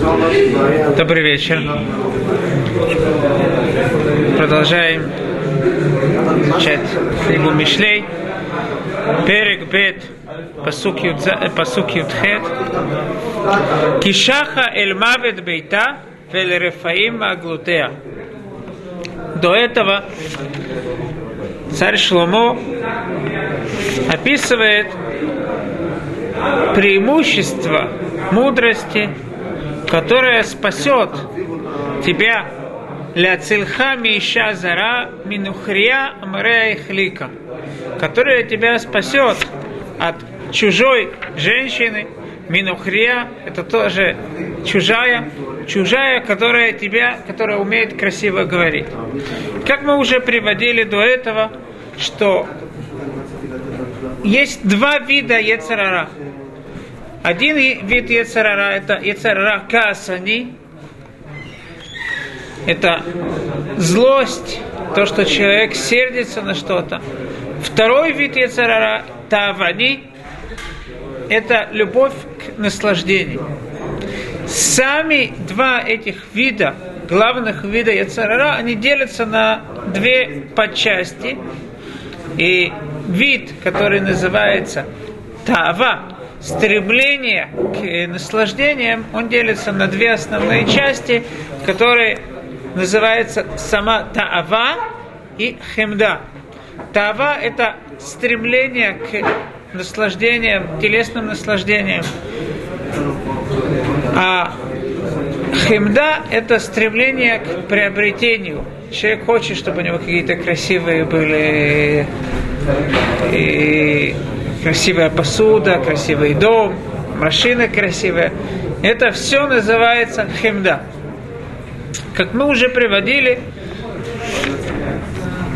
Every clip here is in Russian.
Добрый вечер. Продолжаем изучать книгу Мишлей. Перек Бет, Пасук Ютхет. Кишаха Эль Мавет Бейта, Вель Рефаим Аглутея. До этого царь Шломо описывает преимущество мудрости, которая спасет тебя ля цильха миша зара минухрия амрея ихлика, которая тебя спасет от чужой женщины, минухрия, это тоже чужая, чужая, которая тебя, которая умеет красиво говорить. Как мы уже приводили до этого, что есть два вида Ецарара. Один вид Ецарара – это Ецарара Касани, это злость, то, что человек сердится на что-то. Второй вид Ецарара – Тавани, это любовь к наслаждению. Сами два этих вида, главных вида Яцарара, они делятся на две подчасти. И вид, который называется Тава, стремление к наслаждениям, он делится на две основные части, которые называются сама Таава и Хемда. Таава – это стремление к наслаждениям, телесным наслаждениям. А Хемда – это стремление к приобретению. Человек хочет, чтобы у него какие-то красивые были и красивая посуда, красивый дом, машина красивая. Это все называется хемда. Как мы уже приводили,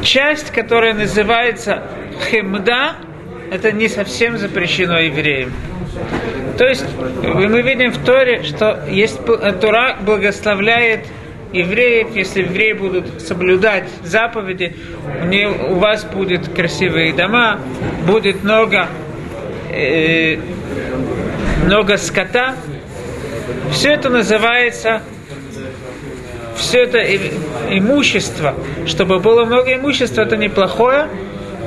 часть, которая называется хемда, это не совсем запрещено евреям. То есть мы видим в Торе, что есть Тора благословляет евреев, если евреи будут соблюдать заповеди, у, нее, у вас будет красивые дома, будет много, э, много скота. Все это называется все это имущество, чтобы было много имущества, это неплохое,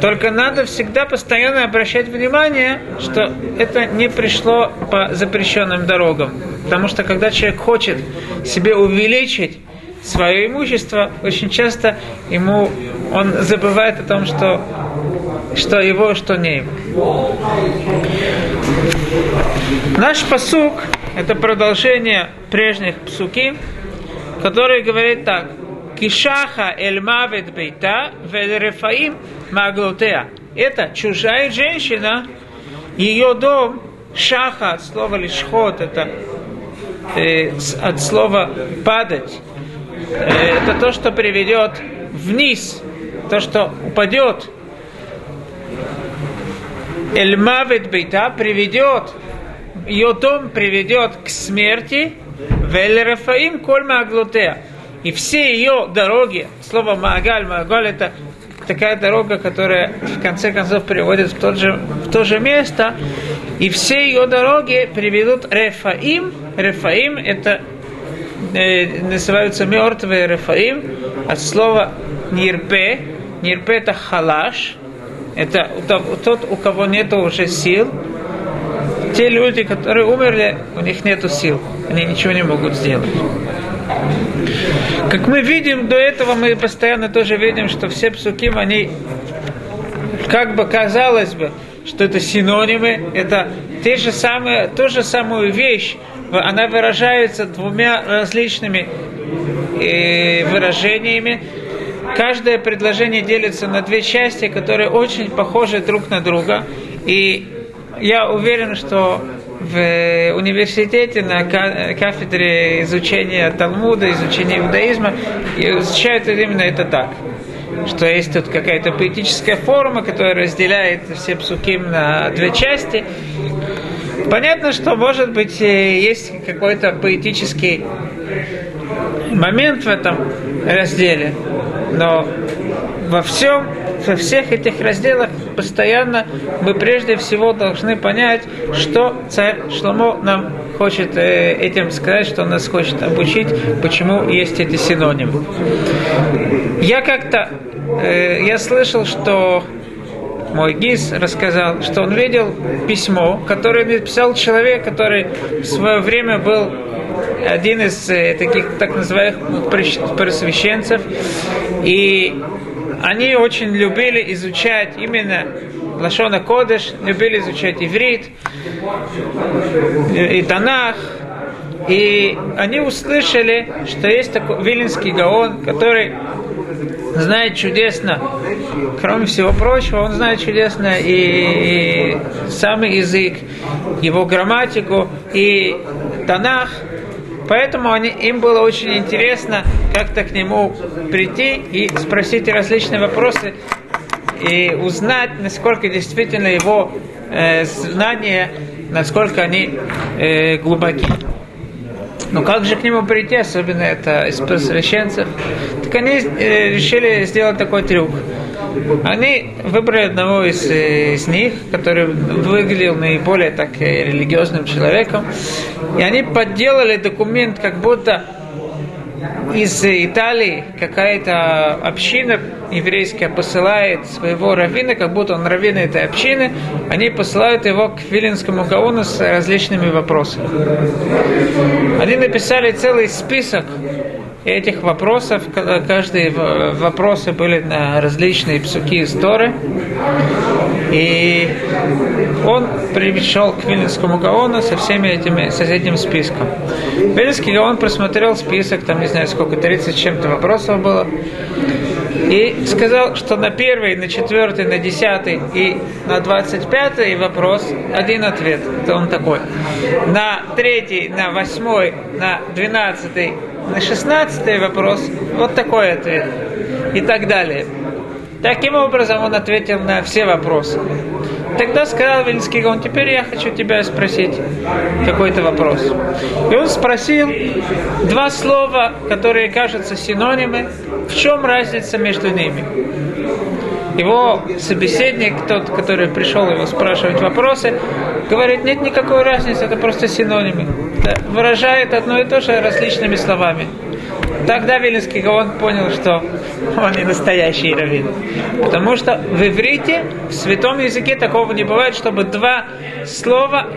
только надо всегда постоянно обращать внимание, что это не пришло по запрещенным дорогам. Потому что когда человек хочет себе увеличить свое имущество, очень часто ему он забывает о том, что, что его, что не его. Наш посук – это продолжение прежних псуки, который говорит так. Кишаха эль мавет бейта вель рефаим маглотеа. Это чужая женщина, ее дом, шаха от слова лишхот, это э, от слова падать. Э, это то, что приведет вниз, то, что упадет. Эльмавет бейта приведет, ее дом приведет к смерти, Велерафаим коль маглотеа. И все ее дороги, слово Магаль, Магаль это такая дорога, которая в конце концов приводит в, тот же, в то же место, и все ее дороги приведут Рефаим. Рефаим это называются мертвые Рефаим от слова Нирпе. Нирпе это халаш, это тот, у кого нет уже сил. Те люди, которые умерли, у них нет сил, они ничего не могут сделать. Как мы видим, до этого мы постоянно тоже видим, что все псуким, они, как бы казалось бы, что это синонимы, это те же самые, ту же самую вещь, она выражается двумя различными э, выражениями. Каждое предложение делится на две части, которые очень похожи друг на друга. И я уверен, что в университете на кафедре изучения Талмуда, изучения иудаизма изучают именно это так что есть тут какая-то поэтическая форма, которая разделяет все псуким на две части. Понятно, что, может быть, э, есть какой-то поэтический момент в этом разделе, но во всем, во всех этих разделах постоянно мы прежде всего должны понять, что царь Шломо нам хочет э, этим сказать, что он нас хочет обучить, почему есть эти синонимы. Я как-то, э, я слышал, что мой гиз рассказал, что он видел письмо, которое написал человек, который в свое время был один из э, таких так называемых просвещенцев, и они очень любили изучать именно Лашона Кодыш, любили изучать иврит и Танах, и они услышали, что есть такой Вилинский Гаон, который знает чудесно, кроме всего прочего, он знает чудесно и, и самый язык, его грамматику и Танах. Поэтому они, им было очень интересно как-то к нему прийти и спросить различные вопросы и узнать, насколько действительно его э, знания, насколько они э, глубоки. Но как же к нему прийти, особенно это из священцев? Так они э, решили сделать такой трюк. Они выбрали одного из, э, из них, который выглядел наиболее так э, религиозным человеком, и они подделали документ, как будто из Италии какая-то община еврейская посылает своего раввина, как будто он раввин этой общины, они посылают его к Виленскому Гаону с различными вопросами. Они написали целый список этих вопросов, каждые вопросы были на различные псуки истории. И он пришел к Вильнинскому Гаону со всеми этими, с этим списком. Вильнинский Гаон просмотрел список, там не знаю сколько, 30 чем-то вопросов было. И сказал, что на первый, на четвертый, на десятый и на двадцать пятый вопрос один ответ. Это он такой. На третий, на восьмой, на двенадцатый, на шестнадцатый вопрос вот такой ответ. И так далее. Таким образом он ответил на все вопросы. Тогда сказал Вильнский Гаон, теперь я хочу тебя спросить какой-то вопрос. И он спросил два слова, которые кажутся синонимы, в чем разница между ними. Его собеседник, тот, который пришел его спрашивать вопросы, говорит, нет никакой разницы, это просто синонимы. Выражает одно и то же различными словами. Тогда Вилинский Гаон понял, что он не настоящий раввин. Потому что в иврите, в святом языке такого не бывает, чтобы два слова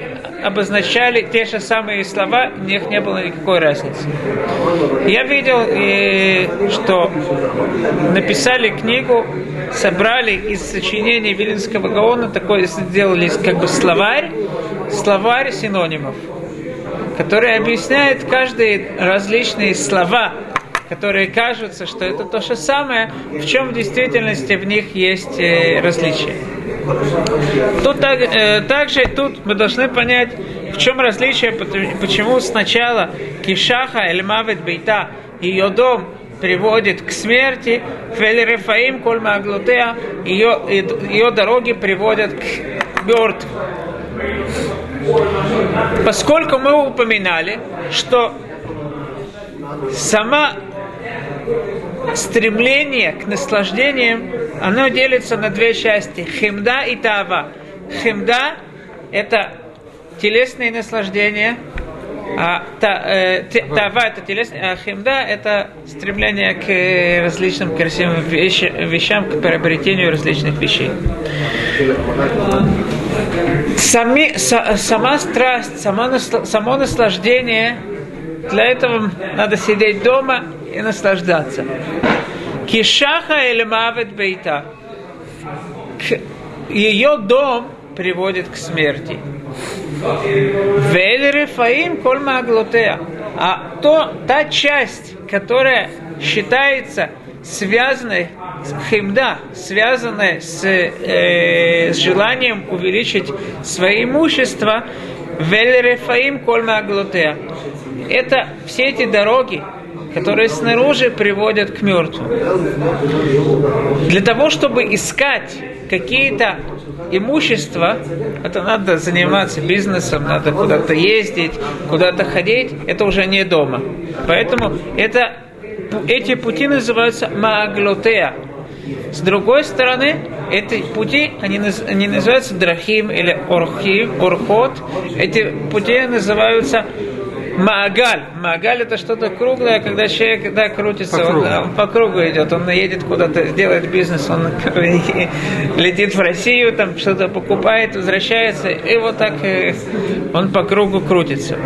обозначали те же самые слова, у них не было никакой разницы. Я видел, что написали книгу, собрали из сочинений Вилинского Гаона, такой сделали как бы словарь, словарь синонимов который объясняет каждые различные слова, которые кажутся, что это то же самое, в чем в действительности в них есть э, различия. Тут так, э, также тут мы должны понять, в чем различие, почему сначала Кишаха Эльмавет Бейта, ее дом приводит к смерти, Фелерефаим Кольма Аглутеа, ее, ее дороги приводят к мертвым. Поскольку мы упоминали, что сама стремление к наслаждениям, оно делится на две части. Химда и тава. Химда – это телесные наслаждения, а та, э, тава это телесное, а химда это стремление к э, различным красивым вещам, к приобретению различных вещей. Сами, са, сама страсть, сама, само наслаждение, для этого надо сидеть дома и наслаждаться. Кишаха или мавет бейта. Ее дом приводит к смерти. Вель рефаим коль маглотея. А то, та часть, которая считается связанной с химда, связанная с, э, с желанием увеличить свое имущество, вель рефаим коль маглотея. Это все эти дороги, которые снаружи приводят к мертвым. Для того, чтобы искать какие-то имущества, это надо заниматься бизнесом, надо куда-то ездить, куда-то ходить, это уже не дома. Поэтому это, эти пути называются мааглотея. С другой стороны, эти пути, они, они называются драхим или орхим, орхот. Эти пути называются Маагаль. Маагаль это что-то круглое, когда человек да, крутится, по, он, он по кругу идет, он едет куда-то, делает бизнес, он летит в Россию, там что-то покупает, возвращается, и вот так э, он по кругу крутится.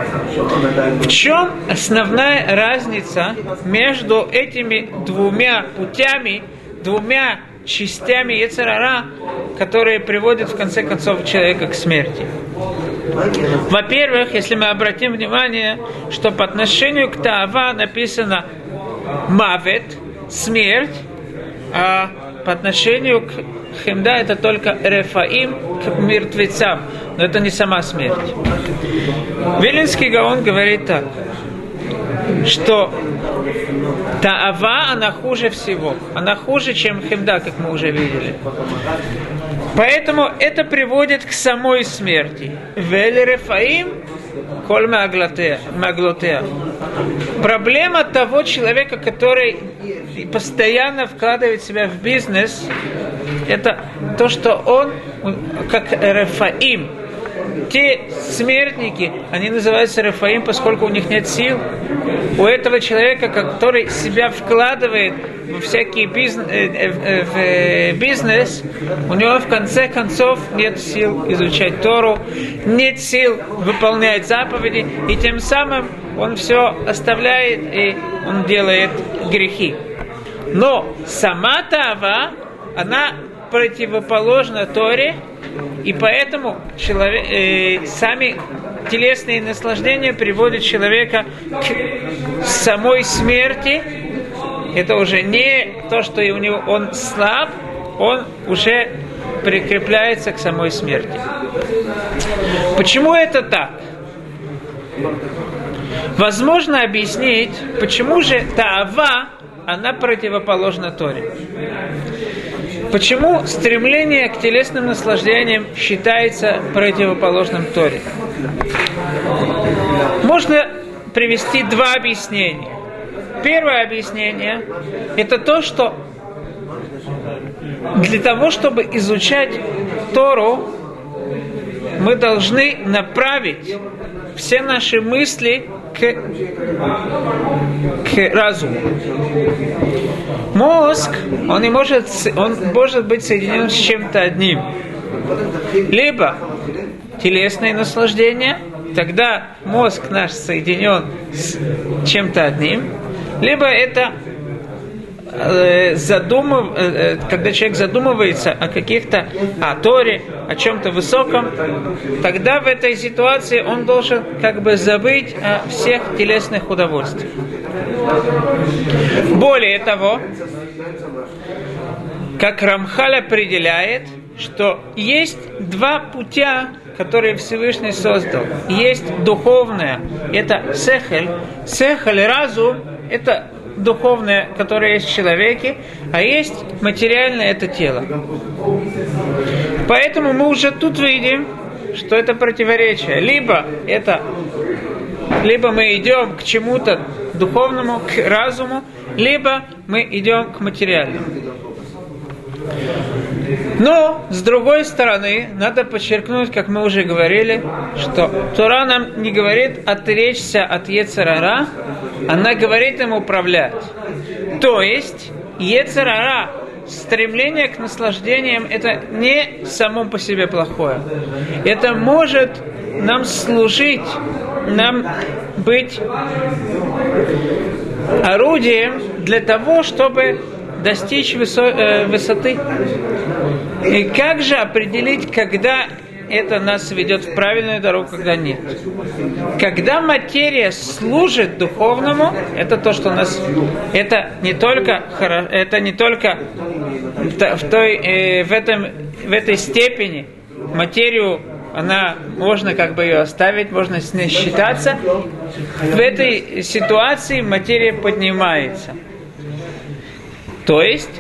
В чем основная разница между этими двумя путями, двумя частями Ецарара, которые приводят в конце концов человека к смерти? Во-первых, если мы обратим внимание, что по отношению к Таава написано Мавет, смерть, а по отношению к Хемда это только Рефаим к мертвецам, но это не сама смерть. Вилинский Гаон говорит так, что Таава, она хуже всего. Она хуже, чем Хемда, как мы уже видели. Поэтому это приводит к самой смерти. Велерефаим коль маглотеа. Проблема того человека, который постоянно вкладывает себя в бизнес, это то, что он, как Рефаим, те смертники, они называются Рафаим, поскольку у них нет сил. У этого человека, который себя вкладывает всякий бизнес, э, э, в э, бизнес, у него в конце концов нет сил изучать Тору, нет сил выполнять заповеди, и тем самым он все оставляет и он делает грехи. Но сама Тава, она противоположна Торе, и поэтому человек, э, сами телесные наслаждения приводят человека к самой смерти. Это уже не то, что у него он слаб, он уже прикрепляется к самой смерти. Почему это так? Возможно объяснить, почему же Таава, она противоположна Торе. Почему стремление к телесным наслаждениям считается противоположным Торе? Можно привести два объяснения. Первое объяснение – это то, что для того, чтобы изучать Тору, мы должны направить все наши мысли к, к разуму. Мозг, он не может, он может быть соединен с чем-то одним. Либо телесное наслаждение, тогда мозг наш соединен с чем-то одним, либо это Э, задумыв, э, э, когда человек задумывается о каких-то, о Торе, о чем-то высоком, тогда в этой ситуации он должен как бы забыть о всех телесных удовольствиях. Более того, как Рамхаль определяет, что есть два путя, которые Всевышний создал. Есть духовное, это сехель. Сехель, разум, это духовное, которое есть в человеке, а есть материальное это тело. Поэтому мы уже тут видим, что это противоречие. Либо это, либо мы идем к чему-то духовному, к разуму, либо мы идем к материальному. Но, с другой стороны, надо подчеркнуть, как мы уже говорили, что Тура нам не говорит отречься от Ецарара, она говорит им управлять. То есть, Ецарара, стремление к наслаждениям, это не само по себе плохое. Это может нам служить, нам быть орудием для того, чтобы достичь высо, э, высоты. И как же определить, когда это нас ведет в правильную дорогу, когда нет. Когда материя служит духовному, это то, что нас, это не только, это не только в, той, э, в, этом, в этой степени материю она можно как бы ее оставить, можно с ней считаться. В этой ситуации материя поднимается. То есть,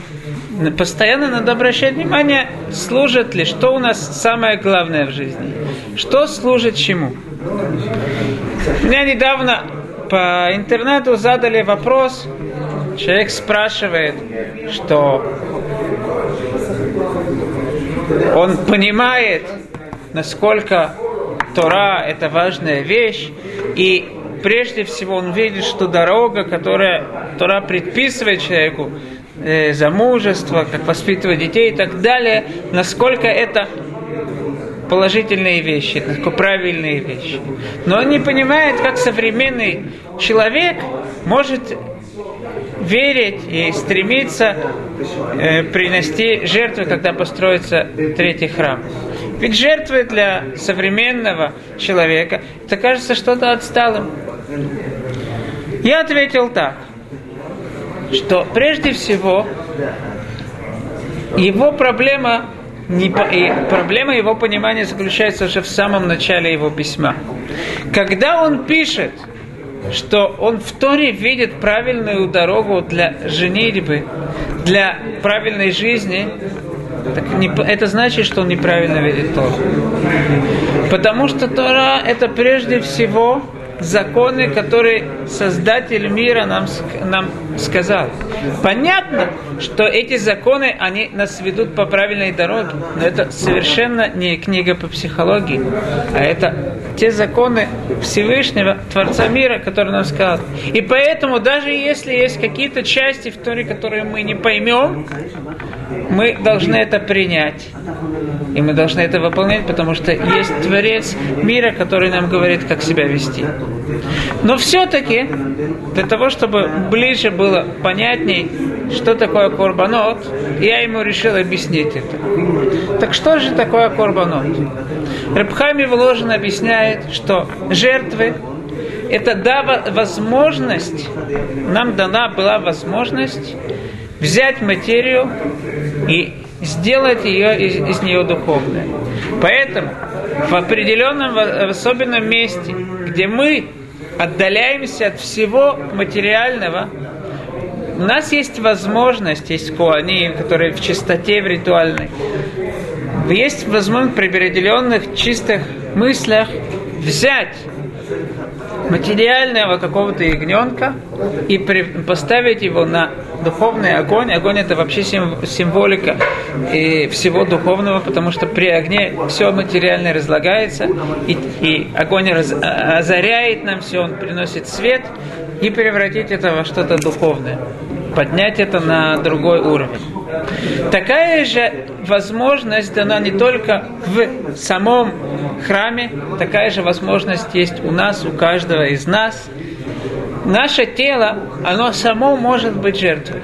постоянно надо обращать внимание, служит ли, что у нас самое главное в жизни. Что служит чему. Меня недавно по интернету задали вопрос, человек спрашивает, что он понимает, насколько Тора – это важная вещь, и прежде всего он видит, что дорога, которая Тора предписывает человеку, э, замужество, как воспитывать детей и так далее, насколько это положительные вещи, это правильные вещи. Но он не понимает, как современный человек может верить и стремиться э, принести жертвы, когда построится третий храм. Ведь жертвы для современного человека, это кажется что-то отсталым. Я ответил так, что прежде всего его проблема не, и проблема его понимания заключается уже в самом начале его письма. Когда он пишет, что он в Торе видит правильную дорогу для женитьбы, для правильной жизни, так не, это значит, что он неправильно видит Тору. Потому что Тора это прежде всего законы, которые Создатель мира нам, нам сказал. Понятно, что эти законы, они нас ведут по правильной дороге, но это совершенно не книга по психологии, а это те законы Всевышнего, Творца мира, которые нам сказал. И поэтому, даже если есть какие-то части в Торе, которые мы не поймем, мы должны это принять. И мы должны это выполнять, потому что есть Творец мира, который нам говорит, как себя вести. Но все-таки, для того, чтобы ближе было понятней, что такое корбанот, я ему решил объяснить это. Так что же такое корбанот? Рабхами Вложен объясняет, что жертвы это дава возможность, нам дана была возможность взять материю и сделать ее из, из нее духовной. Поэтому в определенном, в особенном месте, где мы отдаляемся от всего материального, у нас есть возможность, есть куани, которые в чистоте, в ритуальной, есть возможность при определенных чистых мыслях взять материального какого-то ягненка и при, поставить его на духовный огонь. Огонь это вообще символика и всего духовного, потому что при огне все материальное разлагается, и, и огонь раз, а, озаряет нам все, он приносит свет, и превратить это во что-то духовное, поднять это на другой уровень. Такая же возможность дана не только в самом храме, такая же возможность есть у нас, у каждого из нас. Наше тело, оно само может быть жертвой.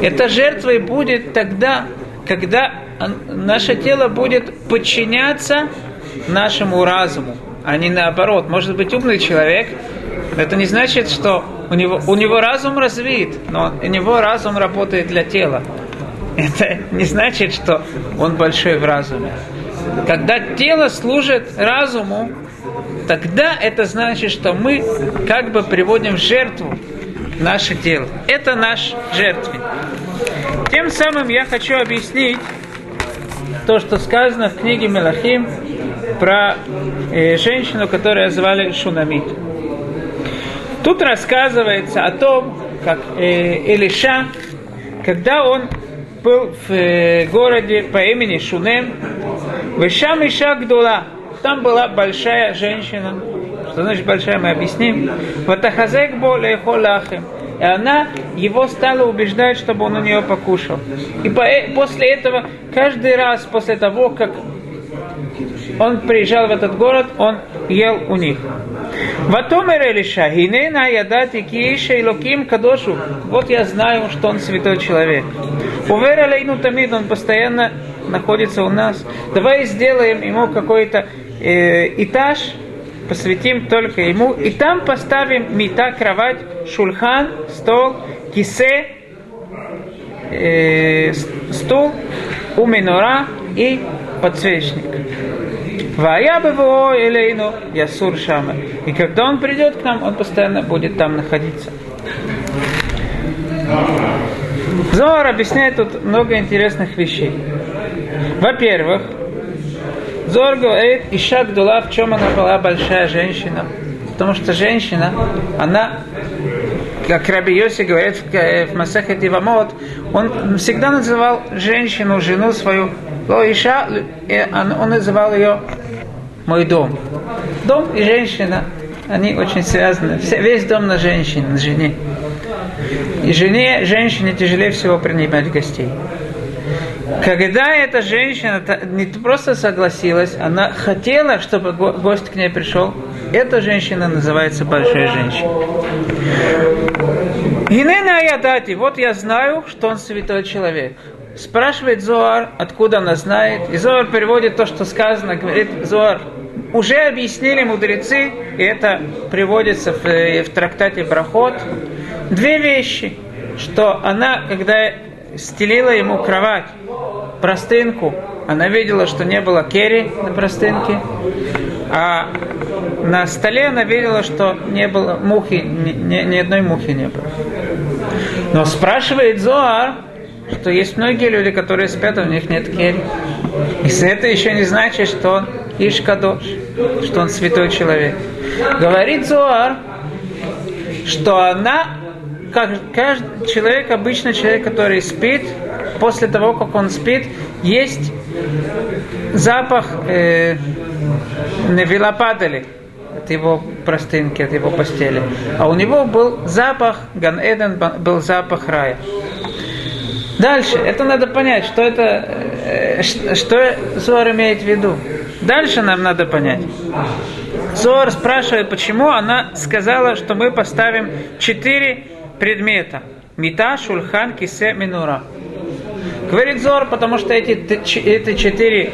Это жертвой будет тогда, когда наше тело будет подчиняться нашему разуму, а не наоборот. Может быть умный человек, это не значит, что у него, у него разум развит, но у него разум работает для тела. Это не значит, что он большой в разуме. Когда тело служит разуму, тогда это значит, что мы как бы приводим в жертву наше тело. Это наш жертвенник. Тем самым я хочу объяснить то, что сказано в книге Мелахим про э, женщину, которую звали Шунамит. Тут рассказывается о том, как э, Элиша, когда он был в э, городе по имени Шунем, Вышам Иша Гдула, там была большая женщина, что значит большая, мы объясним. Ватахазек более холахим. И она его стала убеждать, чтобы он у нее покушал. И по, э, после этого, каждый раз после того, как он приезжал в этот город, он ел у них. Ватомер Элиша, Гинена ядати кииша илоким кадошу. Вот я знаю, что он святой человек. Увер алейну тамид, он постоянно находится у нас. Давай сделаем ему какой-то э, этаж, посвятим только ему, и там поставим мета, кровать, шульхан, стол, кисе, э, стул, у минора и подсвечник. Вая БВО Элейну Ясур Шама. И когда он придет к нам, он постоянно будет там находиться. Зоар объясняет тут много интересных вещей. Во-первых, Зор говорит, Иша Гдула, в чем она была большая женщина. Потому что женщина, она как Раби Йоси говорит в, э, в Масахет Ивамот, он всегда называл женщину, жену свою Лоиша, он, он называл ее мой дом. Дом и женщина, они очень связаны. Весь дом на женщине, на жене. И жене, женщине тяжелее всего принимать гостей. Когда эта женщина не просто согласилась, она хотела, чтобы гость к ней пришел, эта женщина называется большая женщина. Инена Аядати, вот я знаю, что он святой человек. Спрашивает Зоар, откуда она знает. И Зоар переводит то, что сказано, говорит Зоар, уже объяснили мудрецы, и это приводится в, в трактате Брахот, две вещи, что она, когда стелила ему кровать, простынку, она видела, что не было керри на простынке, а на столе она видела, что не было мухи, ни, ни, ни одной мухи не было. Но спрашивает Зоар, что есть многие люди, которые спят, а у них нет керри. И это еще не значит, что он Ишкадош, что он святой человек. Говорит Зоар, что она, как каждый человек, обычный человек, который спит, после того, как он спит, есть запах э, невилопадали от его простынки, от его постели. А у него был запах, Ган Эден был запах рая. Дальше, это надо понять, что это, э, что Зор имеет в виду. Дальше нам надо понять. Зор спрашивает, почему она сказала, что мы поставим четыре предмета. Мита, шульхан, кисе, минура. Говорит Зор, потому что эти, эти четыре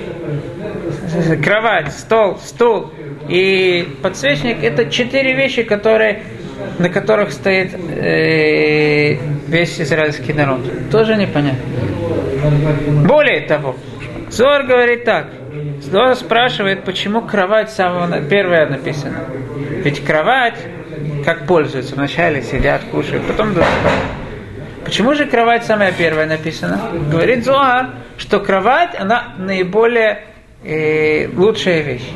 кровать, стол, стул и подсвечник это четыре вещи, которые на которых стоит э, весь израильский народ. Тоже непонятно. Более того, Зор говорит так. Зор спрашивает, почему кровать самого первая написана. Ведь кровать, как пользуются, вначале сидят, кушают, потом идут Почему же кровать самая первая написана? Говорит Зоар, что кровать, она наиболее э, лучшая вещь.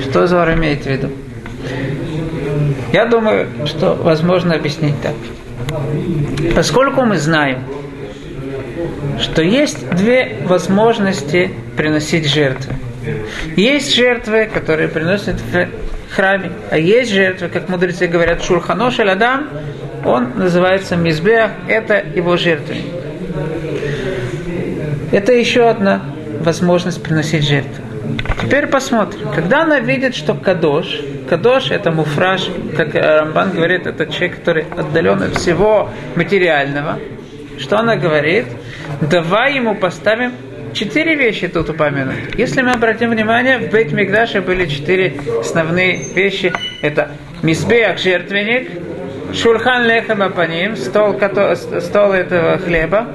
Что Зоар имеет в виду? Я думаю, что возможно объяснить так. Поскольку мы знаем, что есть две возможности приносить жертвы. Есть жертвы, которые приносят в храме, а есть жертвы, как мудрецы говорят, шурханош адам, он называется мизбех, это его жертвенник. Это еще одна возможность приносить жертву. Теперь посмотрим. Когда она видит, что кадош, кадош это муфраж, как Рамбан говорит, это человек, который отдален от всего материального, что она говорит? Давай ему поставим четыре вещи тут упомянуты. Если мы обратим внимание, в Бейт Мигдаше были четыре основные вещи. Это мисбех, жертвенник, шурхан лехем апаним, стол, стол этого хлеба.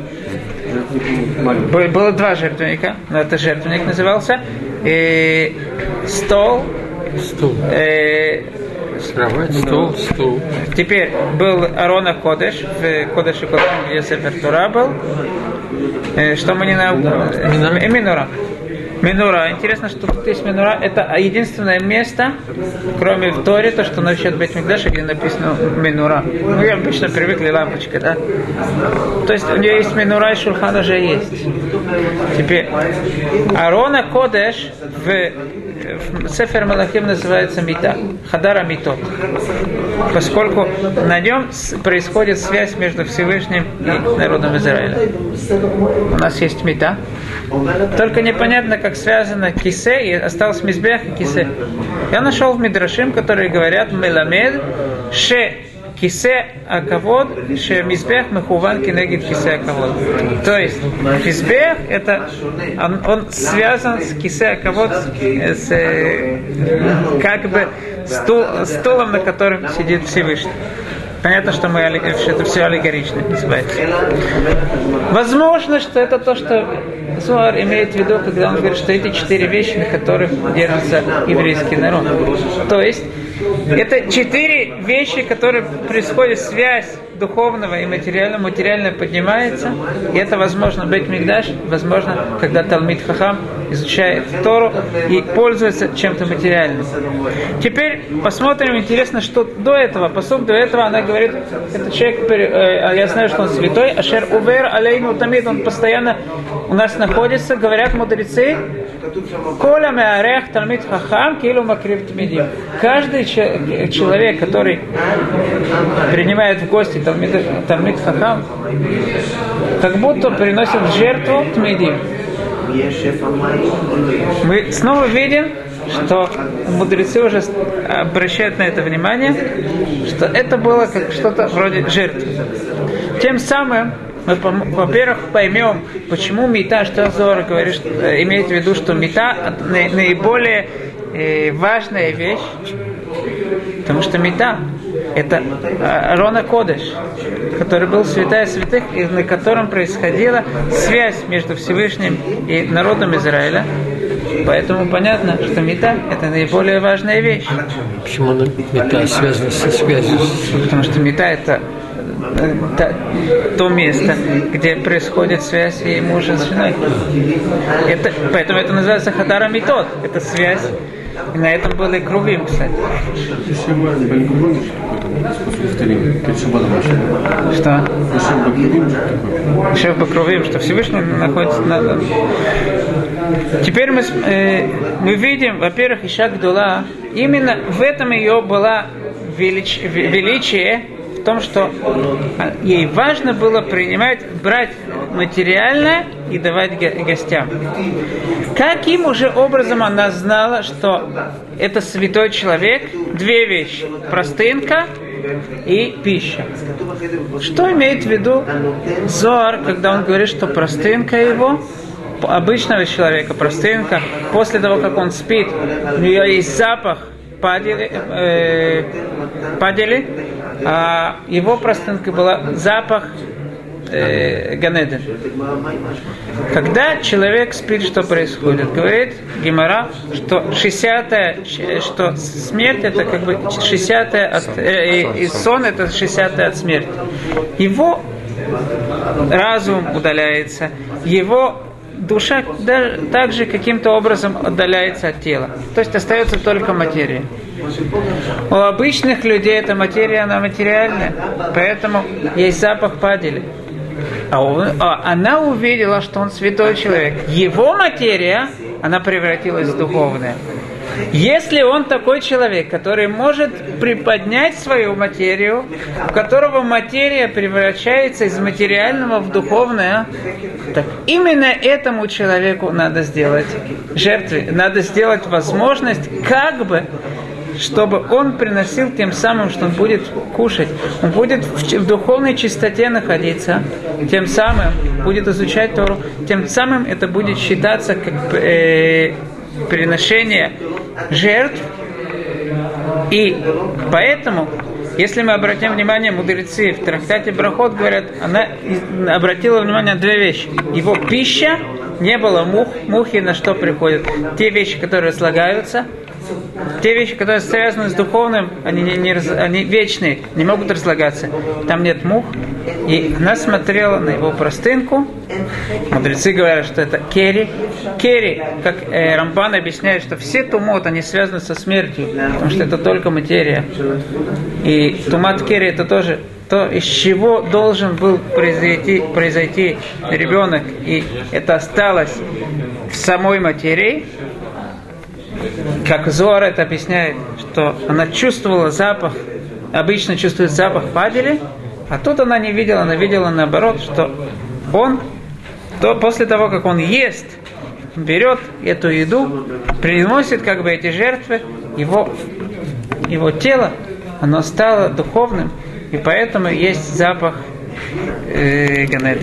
Было два жертвенника, но это жертвенник назывался. И стол, стол. Э, Кровать, стол, стул. Теперь был Арона Кодеш, в Кодеше Кодеш, где Сефер Тура был. Э, что мы не на... Минура. Минура. Минура. Интересно, что тут есть Минура. Это единственное место, кроме в Торе, то, что насчет Бет Мигдаша, где написано Минура. Ну, я обычно привыкли лампочка, да? То есть у нее есть Минура и Шурхан уже есть. Теперь, Арона Кодеш в Сефер Малахим называется Мита, Хадара Митот, поскольку на нем происходит связь между Всевышним и народом Израиля. У нас есть Мита, только непонятно, как связано кисе, и осталось мизбех и кисе. Я нашел в Мидрашим, которые говорят Меламед, Ше кисе акавод, ше мизбех мехуван кинегит кисе акавод. То есть мизбех это он, он связан с кисе акавод, с, э, как бы стул, стулом, на котором сидит Всевышний. Понятно, что, мы, что это все аллегорично называется. Возможно, что это то, что Зуар имеет в виду, когда он говорит, что эти четыре вещи, на которых держится еврейский народ. То есть, Это четыре вещи, которые происходят, связь духовного и материального. Материальное поднимается, и это возможно быть Мигдаш, возможно, когда Талмит Хахам изучает Тору и пользуется чем-то материальным. Теперь посмотрим, интересно, что до этого, посуд до этого, она говорит, этот человек, э, я знаю, что он святой, Ашер Увер Алейну Тамид, он постоянно у нас находится, говорят мудрецы, Коля Меарех Талмит Хахам Килу Макрив Тмидим. Каждый человек, который принимает в гости Талмит, Талмит Хахам, как будто приносит в жертву Тмидим. Мы снова видим, что мудрецы уже обращают на это внимание, что это было как что-то вроде жертвы. Тем самым мы, во-первых, поймем, почему мета, что Зора говорит, что, э, имеет в виду, что мета наиболее э, важная вещь, потому что мета это э, Рона Кодыш, который был святая святых, и на котором происходила связь между Всевышним и народом Израиля. Поэтому понятно, что мета – это наиболее важная вещь. Почему мета связана со связью? Потому что мета – это то, то место, где происходит связь и мужа с женой. Это, поэтому это называется хатара метод. Это связь. И на этом был и Крувим, кстати. Что? Шеф Бакрувим, что Всевышний находится на... Теперь мы, э, мы видим, во-первых, Иша Гдула, именно в этом ее была велич, величие, том, что ей важно было принимать, брать материальное и давать гостям. Каким уже образом она знала, что это святой человек? Две вещи. Простынка и пища. Что имеет в виду Зор, когда он говорит, что простынка его обычного человека, простынка, после того, как он спит, у нее есть запах падели, э, падели а его простынкой была запах э, Ганеден. Когда человек спит, что происходит? Говорит Гимара, что 60 что смерть это как бы 60 от, э, и сон это 60 от смерти. Его разум удаляется, его душа также каким-то образом отдаляется от тела. То есть остается только материя. У обычных людей эта материя, она материальная, поэтому есть запах падели. А, он, а она увидела, что он святой человек. Его материя, она превратилась в духовное. Если он такой человек, который может приподнять свою материю, у которого материя превращается из материального в духовное, так именно этому человеку надо сделать жертвы, надо сделать возможность как бы чтобы он приносил тем самым, что он будет кушать, он будет в, духовной чистоте находиться, тем самым будет изучать Тору, тем самым это будет считаться как э, приношение жертв. И поэтому, если мы обратим внимание, мудрецы в трактате Брахот говорят, она обратила внимание на две вещи. Его пища, не было мух, мухи на что приходят? Те вещи, которые слагаются, те вещи, которые связаны с духовным, они, не, не, они вечные, не могут разлагаться. Там нет мух. И она смотрела на его простынку. Мудрецы говорят, что это кери. Кери, как э, Рамбан объясняет, что все тумот, они связаны со смертью, потому что это только материя. И тумат кери это тоже то, из чего должен был произойти, произойти ребенок, и это осталось в самой материи, как Зор это объясняет, что она чувствовала запах, обычно чувствует запах падели, а тут она не видела, она видела наоборот, что он, то после того, как он ест, берет эту еду, приносит как бы эти жертвы, его, его тело, оно стало духовным, и поэтому есть запах э, Ганеда.